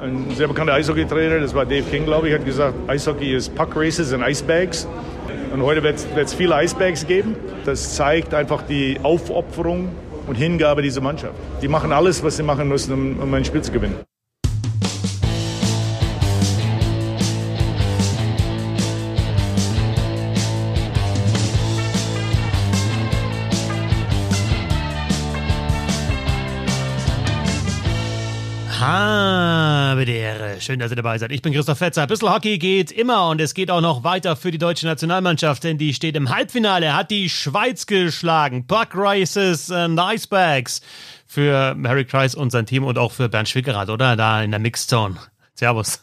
ein sehr bekannter Eishockeytrainer, das war Dave King, glaube ich, hat gesagt, Eishockey ist Puck Races und Icebags. Und heute wird es viele Icebags geben. Das zeigt einfach die Aufopferung und Hingabe dieser Mannschaft. Die machen alles, was sie machen müssen, um, um ein Spiel zu gewinnen. Die Ehre. Schön, dass ihr dabei seid. Ich bin Christoph Fetzer. Bisschen Hockey geht immer und es geht auch noch weiter für die deutsche Nationalmannschaft, denn die steht im Halbfinale, hat die Schweiz geschlagen. Puck Races and Icebags für Harry Kreis und sein Team und auch für Bernd Schwickerath, oder? Da in der Mixzone. Servus.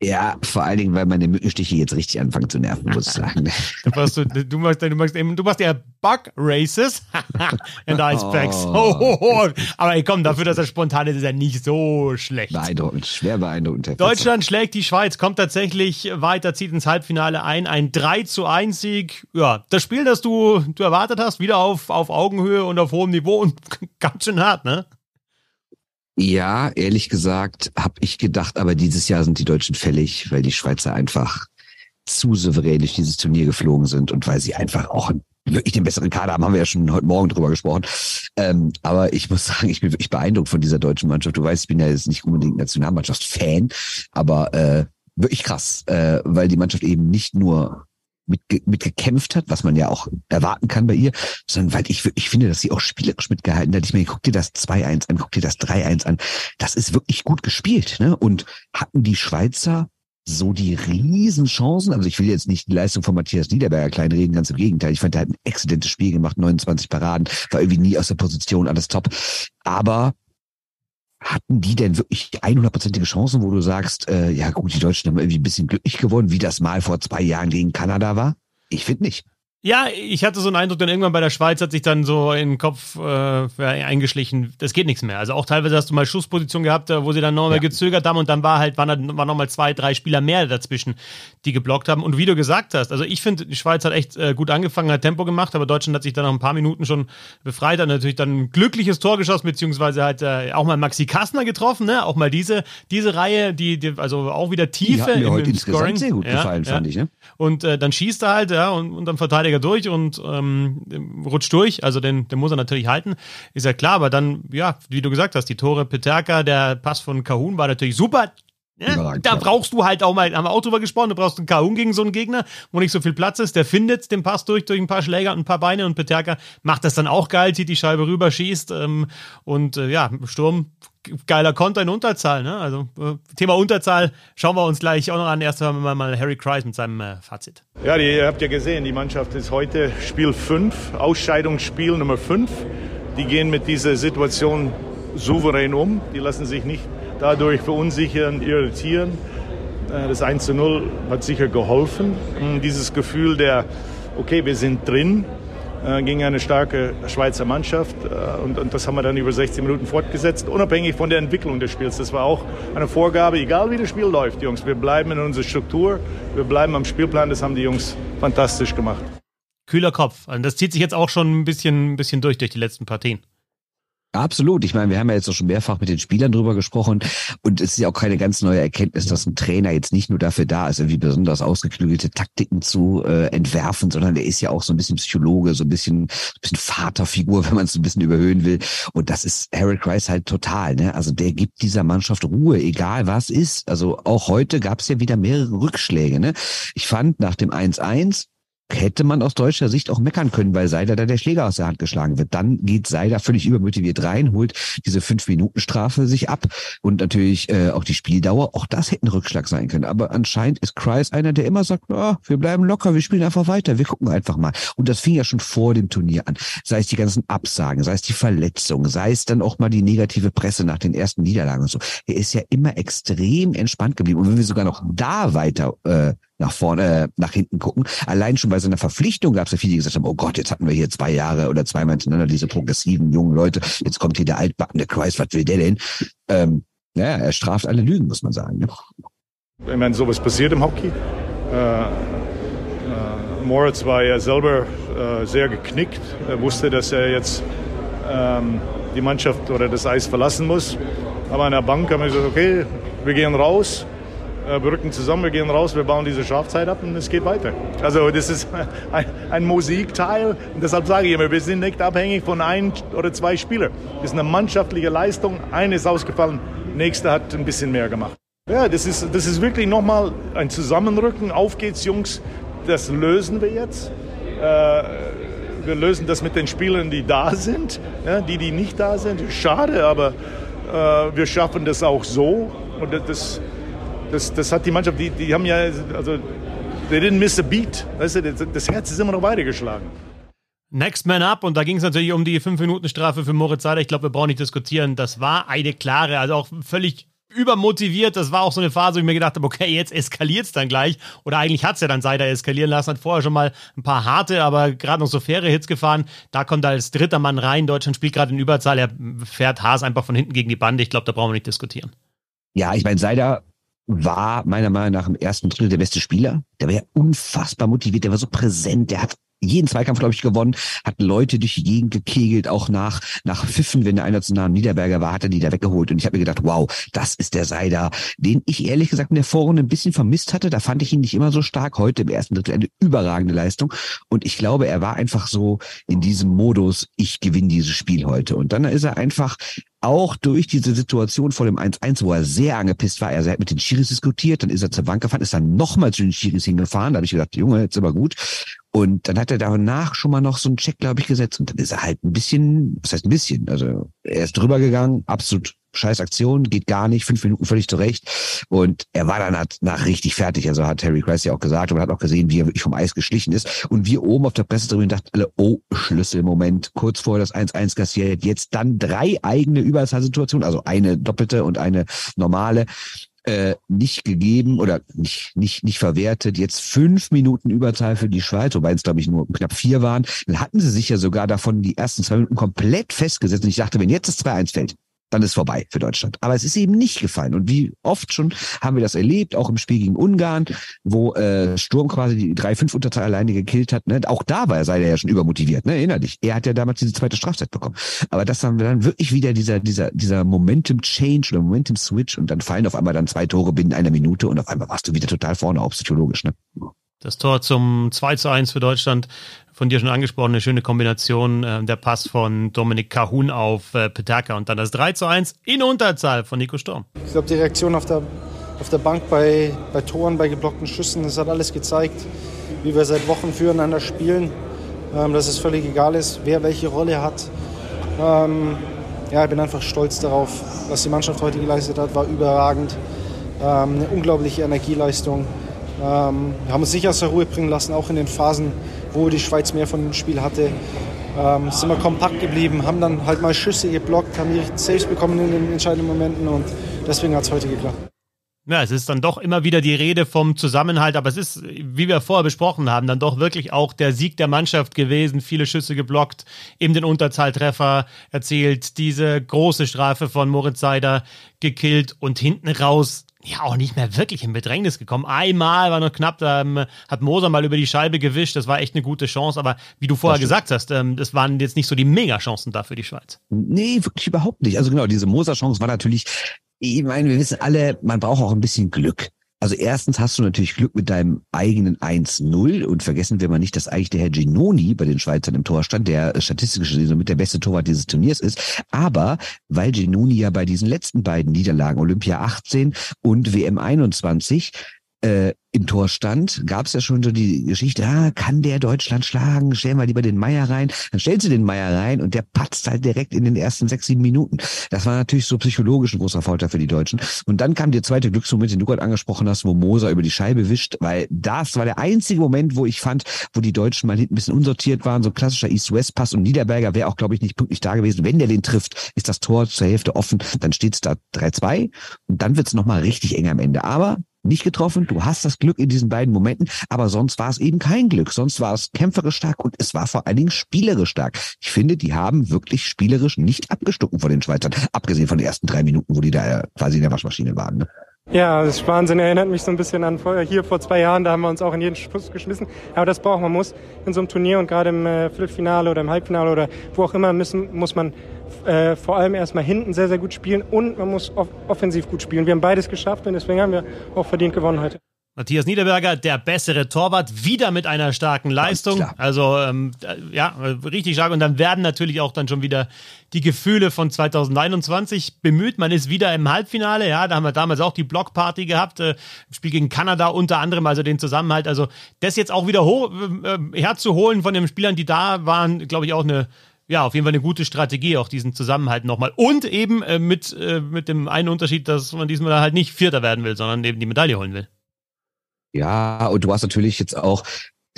Ja, vor allen Dingen, weil meine Mückenstiche jetzt richtig anfangen zu nerven, muss ich sagen. du, machst, du, du, machst, du, machst, du machst ja Bug Races and Icepacks. Oh. Oh, oh, Aber ey, komm, dafür, dass er spontan ist, ist er nicht so schlecht. Beeindruckend, schwer beeindruckend. Deutschland schlägt die Schweiz, kommt tatsächlich weiter, zieht ins Halbfinale ein. Ein 3 zu 1 Sieg. Ja, das Spiel, das du, du erwartet hast, wieder auf, auf Augenhöhe und auf hohem Niveau und ganz schön hart, ne? Ja, ehrlich gesagt, habe ich gedacht, aber dieses Jahr sind die Deutschen fällig, weil die Schweizer einfach zu souverän durch dieses Turnier geflogen sind und weil sie einfach auch wirklich den besseren Kader haben, haben wir ja schon heute Morgen drüber gesprochen. Ähm, aber ich muss sagen, ich bin wirklich beeindruckt von dieser deutschen Mannschaft. Du weißt, ich bin ja jetzt nicht unbedingt Nationalmannschaft-Fan, aber äh, wirklich krass, äh, weil die Mannschaft eben nicht nur mit, mit gekämpft hat, was man ja auch erwarten kann bei ihr, sondern weil ich ich finde, dass sie auch spielerisch mitgehalten hat. Ich meine, guck dir das 2-1 an, guck dir das 3-1 an. Das ist wirklich gut gespielt, ne? Und hatten die Schweizer so die Riesenchancen. Also ich will jetzt nicht die Leistung von Matthias Niederberger kleinreden, ganz im Gegenteil. Ich fand, er hat ein exzellentes Spiel gemacht, 29 Paraden, war irgendwie nie aus der Position, alles top. Aber hatten die denn wirklich 100%ige Chancen, wo du sagst, äh, ja gut, die Deutschen haben irgendwie ein bisschen glücklich gewonnen, wie das mal vor zwei Jahren gegen Kanada war? Ich finde nicht. Ja, ich hatte so einen Eindruck, dann irgendwann bei der Schweiz hat sich dann so in den Kopf äh, eingeschlichen, das geht nichts mehr. Also auch teilweise hast du mal Schussposition gehabt, wo sie dann nochmal ja. gezögert haben und dann war halt, waren, waren nochmal zwei, drei Spieler mehr dazwischen, die geblockt haben. Und wie du gesagt hast, also ich finde, die Schweiz hat echt äh, gut angefangen, hat Tempo gemacht, aber Deutschland hat sich dann nach ein paar Minuten schon befreit, hat natürlich dann ein glückliches Tor geschossen, beziehungsweise halt äh, auch mal Maxi Kastner getroffen, ne? Auch mal diese, diese Reihe, die, die also auch wieder Tiefe die hat mir im, heute im Scoring. sehr gut gefallen, ja. fand ich, ne? Und äh, dann schießt er halt, ja, und, und dann Verteidiger durch und ähm, rutscht durch. Also den, den muss er natürlich halten. Ist ja klar, aber dann, ja, wie du gesagt hast, die Tore Peterka, der Pass von Kahun war natürlich super. Ja, da brauchst du halt auch mal, haben wir auch drüber gesprochen, du brauchst einen Kahun gegen so einen Gegner, wo nicht so viel Platz ist. Der findet den Pass durch, durch ein paar Schläger und ein paar Beine und Peterka macht das dann auch geil, zieht die Scheibe rüber, schießt ähm, und äh, ja, Sturm geiler Konter in Unterzahl. Ne? Also äh, Thema Unterzahl schauen wir uns gleich auch noch an. Erst mal, mal Harry Kreis mit seinem äh, Fazit. Ja, die, ihr habt ja gesehen, die Mannschaft ist heute Spiel 5, Ausscheidungsspiel Nummer 5. Die gehen mit dieser Situation souverän um. Die lassen sich nicht dadurch verunsichern, irritieren. Äh, das 1 zu 0 hat sicher geholfen. Dieses Gefühl der, okay, wir sind drin, gegen eine starke Schweizer Mannschaft. Äh, und, und, das haben wir dann über 16 Minuten fortgesetzt, unabhängig von der Entwicklung des Spiels. Das war auch eine Vorgabe, egal wie das Spiel läuft, Jungs. Wir bleiben in unserer Struktur, wir bleiben am Spielplan. Das haben die Jungs fantastisch gemacht. Kühler Kopf. Und das zieht sich jetzt auch schon ein bisschen, ein bisschen durch, durch die letzten Partien. Absolut. Ich meine, wir haben ja jetzt auch schon mehrfach mit den Spielern drüber gesprochen und es ist ja auch keine ganz neue Erkenntnis, dass ein Trainer jetzt nicht nur dafür da ist, irgendwie besonders ausgeklügelte Taktiken zu äh, entwerfen, sondern er ist ja auch so ein bisschen Psychologe, so ein bisschen, ein bisschen Vaterfigur, wenn man es ein bisschen überhöhen will. Und das ist Harry Kreis halt total. Ne? Also der gibt dieser Mannschaft Ruhe, egal was ist. Also auch heute gab es ja wieder mehrere Rückschläge. Ne? Ich fand nach dem 1-1 hätte man aus deutscher Sicht auch meckern können, weil Seider da der Schläger aus der Hand geschlagen wird. Dann geht Seider völlig übermotiviert rein, holt diese Fünf-Minuten-Strafe sich ab und natürlich äh, auch die Spieldauer. Auch das hätte ein Rückschlag sein können. Aber anscheinend ist Kreis einer, der immer sagt, oh, wir bleiben locker, wir spielen einfach weiter, wir gucken einfach mal. Und das fing ja schon vor dem Turnier an. Sei es die ganzen Absagen, sei es die Verletzungen, sei es dann auch mal die negative Presse nach den ersten Niederlagen und so. Er ist ja immer extrem entspannt geblieben. Und wenn wir sogar noch da weiter äh, nach vorne, äh, nach hinten gucken. Allein schon bei seiner Verpflichtung gab es ja viele, die gesagt haben, oh Gott, jetzt hatten wir hier zwei Jahre oder zweimal hintereinander diese progressiven jungen Leute. Jetzt kommt hier der altbackene Kreis, was will der denn? Ähm, ja, er straft alle Lügen, muss man sagen. Ne? Ich meine, sowas passiert im Hockey. Äh, äh, Moritz war ja selber äh, sehr geknickt. Er wusste, dass er jetzt ähm, die Mannschaft oder das Eis verlassen muss. Aber an der Bank haben wir gesagt, okay, wir gehen raus, äh, wir rücken zusammen, wir gehen raus, wir bauen diese Strafzeit ab und es geht weiter. Also das ist ein, ein Musikteil und deshalb sage ich immer, wir sind nicht abhängig von ein oder zwei Spielern. Das ist eine mannschaftliche Leistung, eine ist ausgefallen, nächste hat ein bisschen mehr gemacht. Ja, das ist, das ist wirklich nochmal ein Zusammenrücken. Auf geht's, Jungs. Das lösen wir jetzt. Äh, wir lösen das mit den Spielern, die da sind. Die, die nicht da sind, schade, aber äh, wir schaffen das auch so. Und das, das, das hat die Mannschaft, die, die haben ja, also, they didn't miss a beat. Weißt du, das, das Herz ist immer noch weitergeschlagen. Next Man Up und da ging es natürlich um die 5-Minuten-Strafe für Moritz Seider. Ich glaube, wir brauchen nicht diskutieren. Das war eine klare, also auch völlig übermotiviert. Das war auch so eine Phase, wo ich mir gedacht habe, okay, jetzt eskaliert es dann gleich. Oder eigentlich hat es ja dann Seider eskalieren lassen. Hat vorher schon mal ein paar harte, aber gerade noch so faire Hits gefahren. Da kommt er als dritter Mann rein. Deutschland spielt gerade in Überzahl. Er fährt Haas einfach von hinten gegen die Bande. Ich glaube, da brauchen wir nicht diskutieren. Ja, ich meine, Seider war meiner Meinung nach im ersten Drittel der beste Spieler. Der war ja unfassbar motiviert, der war so präsent, der hat jeden Zweikampf, glaube ich, gewonnen, hat Leute durch die Gegend gekegelt, auch nach, nach Pfiffen, wenn der einer zu nah Niederberger war, hat er die da weggeholt. Und ich habe mir gedacht, wow, das ist der Seider, den ich ehrlich gesagt in der Vorrunde ein bisschen vermisst hatte. Da fand ich ihn nicht immer so stark. Heute im ersten Drittel eine überragende Leistung. Und ich glaube, er war einfach so in diesem Modus, ich gewinne dieses Spiel heute. Und dann ist er einfach auch durch diese Situation vor dem 1-1, wo er sehr angepisst war, er hat mit den Schiris diskutiert, dann ist er zur Bank gefahren, ist dann nochmal zu den Schiris hingefahren, da habe ich gedacht, Junge, jetzt aber gut. Und dann hat er danach schon mal noch so einen Check, glaube ich, gesetzt und dann ist er halt ein bisschen, was heißt ein bisschen, also er ist drüber gegangen, absolut scheiß Aktion, geht gar nicht, fünf Minuten völlig zurecht. Und er war dann halt nach richtig fertig. Also hat Harry Kreis ja auch gesagt und man hat auch gesehen, wie er wirklich vom Eis geschlichen ist. Und wir oben auf der Pressetribüne dachten alle, oh, Schlüsselmoment, kurz vor das 1-1 kassiert, jetzt dann drei eigene Überzahlsituationen, also eine doppelte und eine normale äh, nicht gegeben oder nicht, nicht, nicht verwertet. Jetzt fünf Minuten Überzahl für die Schweiz, wobei es, glaube ich, nur knapp vier waren. Dann hatten sie sich ja sogar davon die ersten zwei Minuten komplett festgesetzt. Und ich dachte, wenn jetzt das 2-1 fällt, dann ist vorbei für Deutschland. Aber es ist eben nicht gefallen. Und wie oft schon haben wir das erlebt, auch im Spiel gegen Ungarn, wo äh, Sturm quasi die 3-5-Unterzahl alleine gekillt hat. Ne? Auch da war er, sei er ja schon übermotiviert, ne? erinner dich. Er hat ja damals diese zweite Strafzeit bekommen. Aber das haben wir dann wirklich wieder dieser, dieser, dieser Momentum-Change oder Momentum-Switch und dann fallen auf einmal dann zwei Tore binnen einer Minute und auf einmal warst du wieder total vorne, auch psychologisch. Ne? Das Tor zum 2 zu 1 für Deutschland, von dir schon angesprochen, eine schöne Kombination. Äh, der Pass von Dominik Kahun auf äh, Petaka und dann das 3 zu 1 in Unterzahl von Nico Sturm. Ich glaube, die Reaktion auf der, auf der Bank bei, bei Toren, bei geblockten Schüssen, das hat alles gezeigt, wie wir seit Wochen füreinander spielen. Ähm, dass es völlig egal ist, wer welche Rolle hat. Ähm, ja, ich bin einfach stolz darauf, was die Mannschaft heute geleistet hat, war überragend. Ähm, eine unglaubliche Energieleistung. Ähm, haben uns nicht aus der Ruhe bringen lassen, auch in den Phasen, wo die Schweiz mehr von dem Spiel hatte. Ähm, sind wir kompakt geblieben, haben dann halt mal Schüsse geblockt, haben die Saves bekommen in den entscheidenden Momenten und deswegen hat es heute geklappt. Ja, es ist dann doch immer wieder die Rede vom Zusammenhalt, aber es ist, wie wir vorher besprochen haben, dann doch wirklich auch der Sieg der Mannschaft gewesen. Viele Schüsse geblockt, eben den Unterzahltreffer erzielt, diese große Strafe von Moritz Seider gekillt und hinten raus ja auch nicht mehr wirklich in Bedrängnis gekommen. Einmal war noch knapp, da ähm, hat Moser mal über die Scheibe gewischt, das war echt eine gute Chance, aber wie du vorher gesagt hast, ähm, das waren jetzt nicht so die Mega-Chancen da für die Schweiz. Nee, wirklich überhaupt nicht. Also genau, diese Moser-Chance war natürlich, ich meine, wir wissen alle, man braucht auch ein bisschen Glück. Also erstens hast du natürlich Glück mit deinem eigenen 1-0 und vergessen wir mal nicht, dass eigentlich der Herr Ginoni bei den Schweizern im Tor stand, der statistisch gesehen mit der beste Torwart dieses Turniers ist. Aber weil Ginoni ja bei diesen letzten beiden Niederlagen, Olympia 18 und WM 21, äh, im Tor stand, gab es ja schon so die Geschichte, ah, kann der Deutschland schlagen? Stellen wir lieber den Meier rein. Dann stellst du den Meier rein und der patzt halt direkt in den ersten sechs, sieben Minuten. Das war natürlich so psychologisch ein großer Vorteil für die Deutschen. Und dann kam der zweite Glücksmoment, den du gerade angesprochen hast, wo Moser über die Scheibe wischt, weil das war der einzige Moment, wo ich fand, wo die Deutschen mal ein bisschen unsortiert waren, so klassischer East-West-Pass und Niederberger wäre auch, glaube ich, nicht pünktlich da gewesen. Wenn der den trifft, ist das Tor zur Hälfte offen, dann steht es da 3-2 und dann wird es nochmal richtig eng am Ende. Aber nicht getroffen. Du hast das Glück in diesen beiden Momenten, aber sonst war es eben kein Glück. Sonst war es kämpferisch stark und es war vor allen Dingen spielerisch stark. Ich finde, die haben wirklich spielerisch nicht abgestucken von den Schweizern, abgesehen von den ersten drei Minuten, wo die da quasi in der Waschmaschine waren. Ne? Ja, das ist Wahnsinn. Erinnert mich so ein bisschen an hier vor zwei Jahren. Da haben wir uns auch in jeden Schuss geschmissen. Aber das braucht man muss in so einem Turnier und gerade im äh, Viertelfinale oder im Halbfinale oder wo auch immer müssen, muss man äh, vor allem erstmal hinten sehr, sehr gut spielen und man muss off offensiv gut spielen. Wir haben beides geschafft und deswegen haben wir auch verdient gewonnen heute. Matthias Niederberger, der bessere Torwart, wieder mit einer starken Leistung. Also ähm, ja, richtig stark. Und dann werden natürlich auch dann schon wieder die Gefühle von 2021 bemüht. Man ist wieder im Halbfinale. Ja, da haben wir damals auch die Blockparty gehabt. Äh, Spiel gegen Kanada unter anderem, also den Zusammenhalt. Also das jetzt auch wieder hoch, äh, herzuholen von den Spielern, die da waren, glaube ich, auch eine ja, auf jeden Fall eine gute Strategie, auch diesen Zusammenhalt nochmal. Und eben äh, mit, äh, mit dem einen Unterschied, dass man diesmal halt nicht Vierter werden will, sondern eben die Medaille holen will. Ja, und du hast natürlich jetzt auch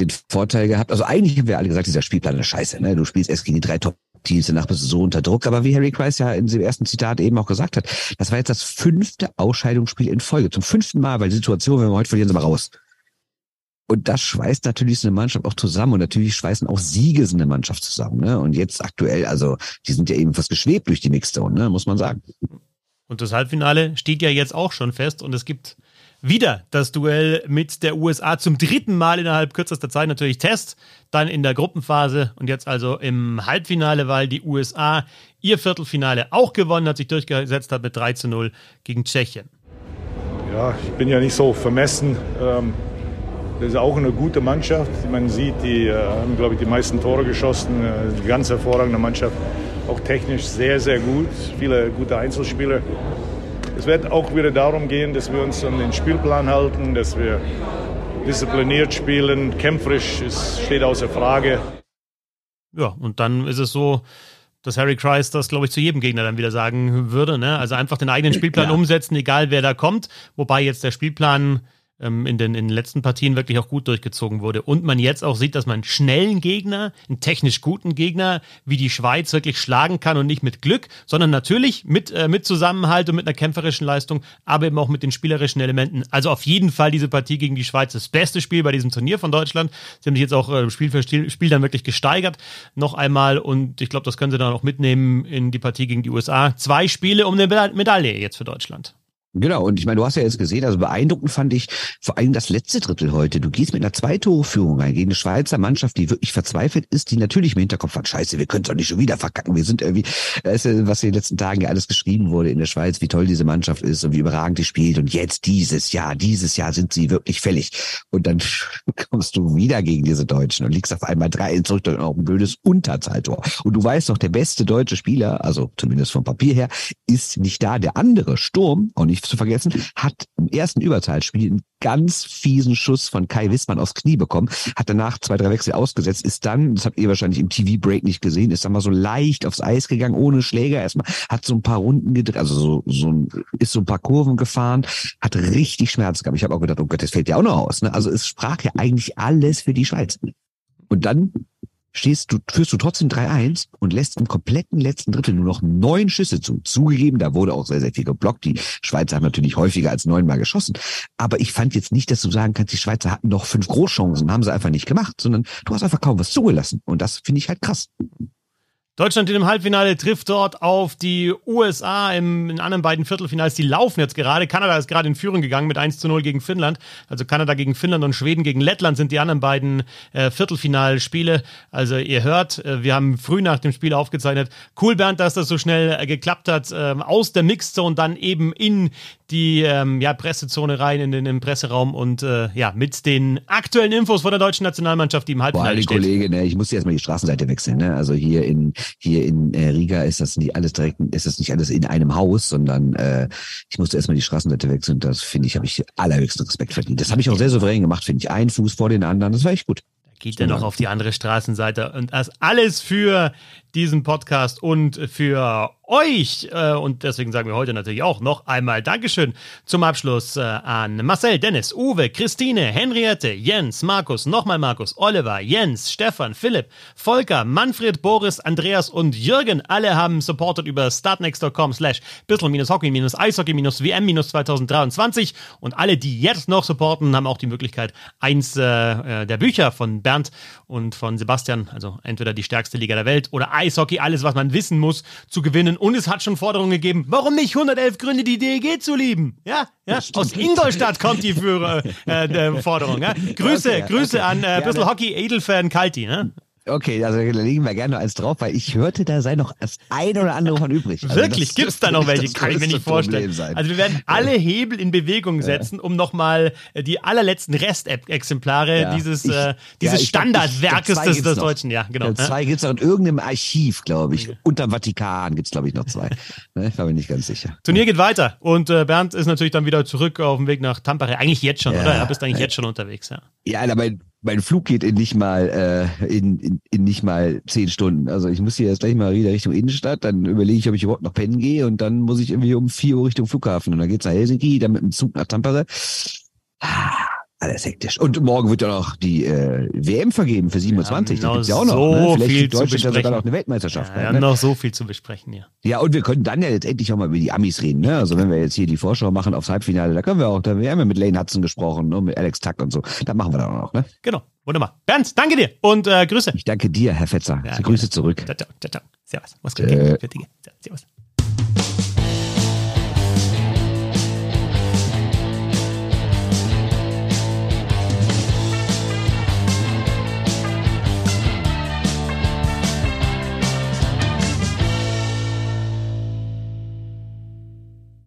den Vorteil gehabt. Also eigentlich haben wir alle gesagt, dieser Spielplan ist scheiße. Ne? Du spielst erst gegen die drei Top-Teams, danach bist du so unter Druck. Aber wie Harry Kreis ja in dem ersten Zitat eben auch gesagt hat, das war jetzt das fünfte Ausscheidungsspiel in Folge. Zum fünften Mal, weil die Situation, wenn wir heute verlieren, sind wir raus. Und das schweißt natürlich so eine Mannschaft auch zusammen. Und natürlich schweißen auch Siege so eine Mannschaft zusammen. Ne? Und jetzt aktuell, also die sind ja eben fast geschwebt durch die Mixzone, ne? muss man sagen. Und das Halbfinale steht ja jetzt auch schon fest. Und es gibt wieder das Duell mit der USA zum dritten Mal innerhalb kürzester Zeit natürlich Test, dann in der Gruppenphase und jetzt also im Halbfinale, weil die USA ihr Viertelfinale auch gewonnen hat, sich durchgesetzt hat mit 3 zu 0 gegen Tschechien. Ja, ich bin ja nicht so vermessen. Ähm, das ist auch eine gute Mannschaft. Man sieht, die äh, haben, glaube ich, die meisten Tore geschossen. Eine äh, ganz hervorragende Mannschaft. Auch technisch sehr, sehr gut. Viele gute Einzelspieler. Es wird auch wieder darum gehen, dass wir uns an den Spielplan halten, dass wir diszipliniert spielen, kämpferisch, es steht außer Frage. Ja, und dann ist es so, dass Harry Christ das, glaube ich, zu jedem Gegner dann wieder sagen würde. Ne? Also einfach den eigenen Spielplan ja. umsetzen, egal wer da kommt. Wobei jetzt der Spielplan ähm, in, den, in den letzten Partien wirklich auch gut durchgezogen wurde. Und man jetzt auch sieht, dass man einen schnellen Gegner, einen technisch guten Gegner wie die Schweiz wirklich schlagen kann und nicht mit Glück, sondern natürlich mit, äh, mit Zusammenhalt und mit einer kämpferischen Leistung, aber eben auch mit den spielerischen Elementen. Also auf jeden Fall diese Partie gegen die Schweiz, das beste Spiel bei diesem Turnier von Deutschland. Sie haben sich jetzt auch äh, Spiel für Spiel, Spiel dann wirklich gesteigert, noch einmal. Und ich glaube, das können sie dann auch mitnehmen in die Partie gegen die USA. Zwei Spiele um eine Medaille jetzt für Deutschland. Genau, und ich meine, du hast ja jetzt gesehen, also beeindruckend fand ich vor allem das letzte Drittel heute. Du gehst mit einer Zweitore-Führung rein gegen eine Schweizer Mannschaft, die wirklich verzweifelt ist, die natürlich im Hinterkopf hat, scheiße, wir können es doch nicht schon wieder verkacken. Wir sind irgendwie, das ist, was in den letzten Tagen ja alles geschrieben wurde in der Schweiz, wie toll diese Mannschaft ist und wie überragend die spielt. Und jetzt dieses Jahr, dieses Jahr sind sie wirklich fällig. Und dann kommst du wieder gegen diese Deutschen und liegst auf einmal drei zurück und auch ein blödes Unterzahltor. Und du weißt doch, der beste deutsche Spieler, also zumindest vom Papier her, ist nicht da. Der andere Sturm, auch nicht nicht zu vergessen, hat im ersten Überzahlspiel einen ganz fiesen Schuss von Kai Wissmann aufs Knie bekommen, hat danach zwei, drei Wechsel ausgesetzt, ist dann, das habt ihr wahrscheinlich im TV-Break nicht gesehen, ist dann mal so leicht aufs Eis gegangen, ohne Schläger erstmal, hat so ein paar Runden gedreht, also so, so ein, ist so ein paar Kurven gefahren, hat richtig Schmerz gehabt. Ich habe auch gedacht, oh Gott, das fällt ja auch noch aus. Ne? Also es sprach ja eigentlich alles für die Schweiz. Und dann stehst du, führst du trotzdem 3-1 und lässt im kompletten letzten Drittel nur noch neun Schüsse zu. Zugegeben, da wurde auch sehr, sehr viel geblockt. Die Schweizer haben natürlich häufiger als neunmal geschossen. Aber ich fand jetzt nicht, dass du sagen kannst, die Schweizer hatten noch fünf Großchancen, haben sie einfach nicht gemacht, sondern du hast einfach kaum was zugelassen. Und das finde ich halt krass. Deutschland in dem Halbfinale trifft dort auf die USA im, in anderen beiden Viertelfinals. Die laufen jetzt gerade. Kanada ist gerade in Führung gegangen mit 1 zu 0 gegen Finnland. Also Kanada gegen Finnland und Schweden gegen Lettland sind die anderen beiden äh, Viertelfinalspiele. Also ihr hört, äh, wir haben früh nach dem Spiel aufgezeichnet. Cool, Bernd, dass das so schnell äh, geklappt hat. Äh, aus der Mixzone dann eben in die ähm, ja, Pressezone rein, in den, in den Presseraum und äh, ja, mit den aktuellen Infos von der deutschen Nationalmannschaft, die im Halbfinale Boah, steht. Kollege, ne, ich muss jetzt mal die Straßenseite wechseln. Ne? Also hier in hier in äh, Riga ist das nicht alles direkt, ist das nicht alles in einem Haus, sondern äh, ich musste erstmal die Straßenseite wechseln. Das finde ich, habe ich allerhöchsten Respekt verdient. Das habe ich auch sehr souverän gemacht, finde ich. Ein Fuß vor den anderen, das war echt gut. Da geht er noch auf die andere Straßenseite und das alles für diesen Podcast und für euch. Äh, und deswegen sagen wir heute natürlich auch noch einmal Dankeschön zum Abschluss äh, an Marcel, Dennis, Uwe, Christine, Henriette, Jens, Markus, nochmal Markus, Oliver, Jens, Stefan, Philipp, Volker, Manfred, Boris, Andreas und Jürgen. Alle haben supported über startnext.com slash bissl-hockey-eishockey-wm-2023 und alle, die jetzt noch supporten, haben auch die Möglichkeit, eins der Bücher von Bernd und von Sebastian, also entweder die stärkste Liga der Welt oder Eishockey, alles, was man wissen muss, zu gewinnen. Und es hat schon Forderungen gegeben, warum nicht 111 Gründe, die DEG zu lieben? Ja, ja. aus Ingolstadt kommt die Führer, äh, Forderung. Ja? Grüße, Grüße an äh, bisschen Hockey Edelfan Kalti. Ne? Okay, also da legen wir gerne noch eins drauf, weil ich hörte, da sei noch das ein oder andere von übrig. Also Wirklich? Gibt es da noch welche? Kann ich mir nicht vorstellen. Sein. Also wir werden alle Hebel in Bewegung setzen, um nochmal äh, die allerletzten Restexemplare Ja. dieses, Ich- äh, ja, dieses glaub, Standardwerkes des, des. Deutschen. Ja, genau. Ja, Ja. zwei gibt's noch in irgendeinem Archiv, glaube ich. Unterm Vatikan gibt's glaube ich, noch zwei. Ne, ich war mir nicht ganz sicher. Turnier geht weiter und äh, Bernd ist natürlich dann wieder zurück auf dem Weg nach Tampere. Eigentlich jetzt schon, Ja. oder? Er bist eigentlich jetzt schon unterwegs, ja. Ja, aber mein, Flug geht in nicht mal äh, in, in, in nicht mal zehn Stunden. Also ich muss hier jetzt gleich mal wieder Richtung Innenstadt, dann überlege ich, ob ich überhaupt noch pennen gehe und dann muss ich irgendwie um vier Uhr Richtung Flughafen und dann geht's nach Helsinki, dann mit dem Zug nach Tampere. Ah, Alles hektisch. Und morgen wird ja noch die äh, WM vergeben für 27. Wir haben das gibt's ja auch noch. so ne? Vielleicht viel Deutschland ja sogar noch eine Weltmeisterschaft. Ja, wir haben ne? noch so viel zu besprechen hier. Ja, und wir können dann ja jetzt endlich auch mal über die Amis reden. Ne? Also wenn wir jetzt hier die Vorschau machen aufs Halbfinale, da können wir auch, da, wir haben ja mit Lane Hudson gesprochen und mit Alex Tuck und so. Da machen wir dann auch noch. Ne? Genau. Wunderbar. Bernd, danke dir und äh, Grüße. Ich danke dir, Herr Fetzer. Ja, Grüße zurück. Ciao, ciao, ciao. Servus. Mach's gut. Äh. Servus.